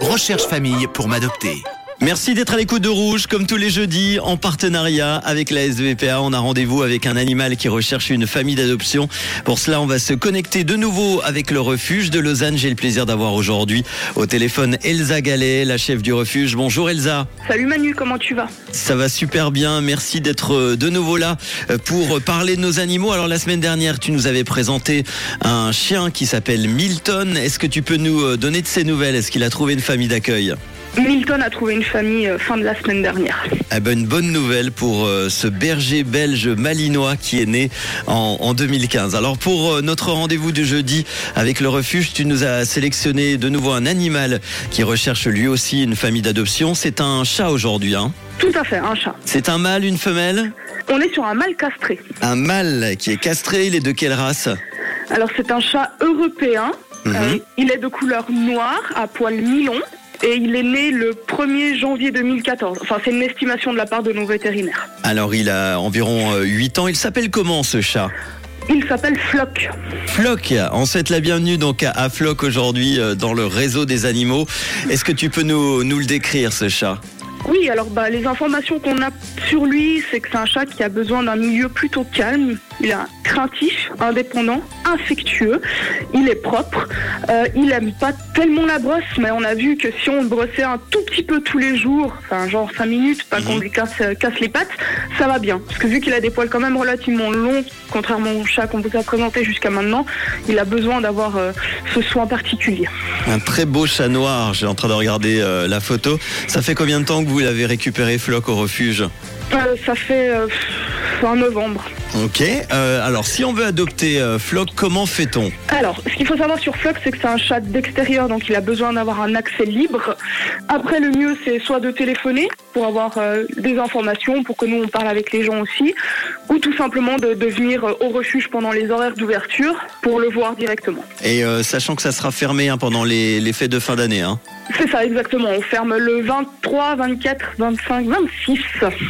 Recherche famille pour m'adopter. Merci d'être à l'écoute de Rouge, comme tous les jeudis, en partenariat avec la SVPA. On a rendez-vous avec un animal qui recherche une famille d'adoption. Pour cela, on va se connecter de nouveau avec le refuge de Lausanne. J'ai le plaisir d'avoir aujourd'hui au téléphone Elsa Gallet, la chef du refuge. Bonjour Elsa. Salut Manu, comment tu vas? Ça va super bien. Merci d'être euh, de nouveau là euh, pour parler de nos animaux. Alors la semaine dernière, tu nous avais présenté un chien qui s'appelle Milton. Est-ce que tu peux nous euh, donner de ses nouvelles? Est-ce qu'il a trouvé une famille d'accueil? Milton a trouvé une famille euh, fin de la semaine dernière. Eh ben, une bonne nouvelle pour euh, ce berger belge malinois qui est né en, en 2015. Alors pour euh, notre rendez-vous du jeudi avec le refuge, tu nous as sélectionné de nouveau un animal qui recherche lui aussi une famille d'adoption. C'est un chat aujourd'hui. Hein Tout à fait, un chat. C'est un mâle, une femelle? On est sur un mâle castré. Un mâle qui est castré, il est de quelle race? Alors c'est un chat européen. Mhm. Euh, il est de couleur noire, à poil mi-long. Et il est né le 1er janvier 2014. Enfin, c'est une estimation de la part de nos vétérinaires. Alors il a environ euh, 8 ans. Il s'appelle comment ce chat? Il s'appelle Flock. Flock, on souhaite la bienvenue donc à, à Flock aujourd'hui euh, dans le réseau des animaux. Est-ce que tu peux nous, nous le décrire ce chat? Oui, alors bah, les informations qu'on a sur lui, c'est que c'est un chat qui a besoin d'un milieu plutôt calme. Il est craintif, indépendant, infectueux. Il est propre. Euh, il aime pas tellement la brosse, mais on a vu que si on le brossait un tout petit peu tous les jours, enfin genre 5 minutes, pas qu'on lui casse, euh, casse les pattes, ça va bien. Parce que vu qu'il a des poils quand même relativement longs, contrairement au chat qu'on vous a présenté jusqu'à maintenant, il a besoin d'avoir euh, ce soin particulier. Un très beau chat noir, j'ai en train de regarder la photo. Ça fait combien de temps que vous l'avez récupéré Flock au refuge? Ça fait fin novembre. Ok, euh, alors si on veut adopter euh, Flock, comment fait-on? Alors, ce qu'il faut savoir sur Flock, c'est que c'est un chat d'extérieur, donc il a besoin d'avoir un accès libre. Après, le mieux, c'est soit de téléphoner pour avoir euh, des informations, pour que nous, on parle avec les gens aussi, ou tout simplement de, de venir au refuge pendant les horaires d'ouverture pour le voir directement. Et sachant que ça sera fermé hein, pendant les, les fêtes de fin d'année. Hein. C'est ça, exactement. On ferme le 23, 24, 25, 26.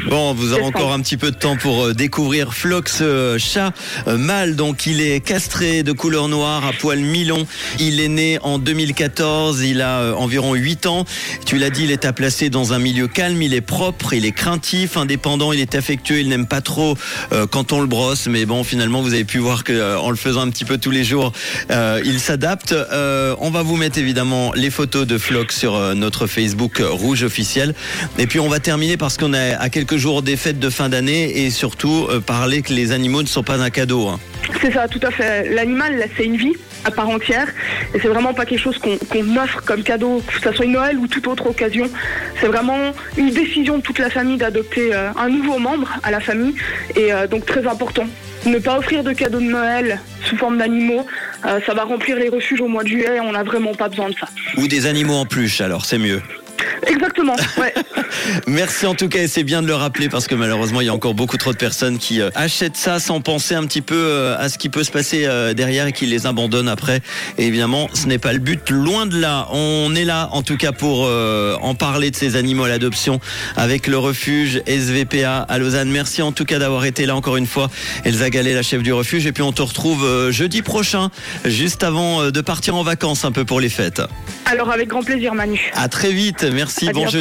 Bon, vous aurez encore un petit peu de temps pour euh, découvrir Flock, ce chat euh, mâle. Donc, il est castré de couleur noire à poil mi-long. Il est né en 2014. Il a euh, environ 8 ans. Tu l'as dit, il est à placer dans un milieu calme. Il est propre, il est craintif, indépendant, il est affectueux. Il n'aime pas trop euh, quand on le brosse. Mais bon, finalement, vous avez pu voir que euh, en le faisant un petit peu tous les jours, euh, il s'adapte. Euh, on va vous mettre évidemment les photos de Sur euh, notre Facebook euh, Rouge officiel. Et puis on va terminer parce qu'on est à quelques jours des fêtes de fin d'année et surtout euh, parler que les animaux ne sont pas un cadeau. hein. C'est ça, tout à fait. L'animal, c'est une vie à part entière. Et c'est vraiment pas quelque chose qu'on offre comme cadeau, que ce soit Noël ou toute autre occasion. C'est vraiment une décision de toute la famille d'adopter un nouveau membre à la famille. Et donc très important. Ne pas offrir de cadeaux de Noël sous forme d'animaux, ça va remplir les refuges au mois de juillet. On n'a vraiment pas besoin de ça. Ou des animaux en peluche, alors c'est mieux. Exactement, ouais. Merci en tout cas et c'est bien de le rappeler parce que malheureusement il y a encore beaucoup trop de personnes qui euh, achètent ça sans penser un petit peu euh, à ce qui peut se passer euh, derrière et qui les abandonnent après. Et évidemment ce n'est pas le but, loin de là. On est là en tout cas pour en parler de ces animaux à l'adoption avec le refuge SVPA à Lausanne. Merci en tout cas d'avoir été là encore une fois Elsa Gallet, la chef du refuge. Et puis on te retrouve jeudi prochain juste avant de partir en vacances un peu pour les fêtes. Alors avec grand plaisir Manu. À très vite, merci, À bon jeudi.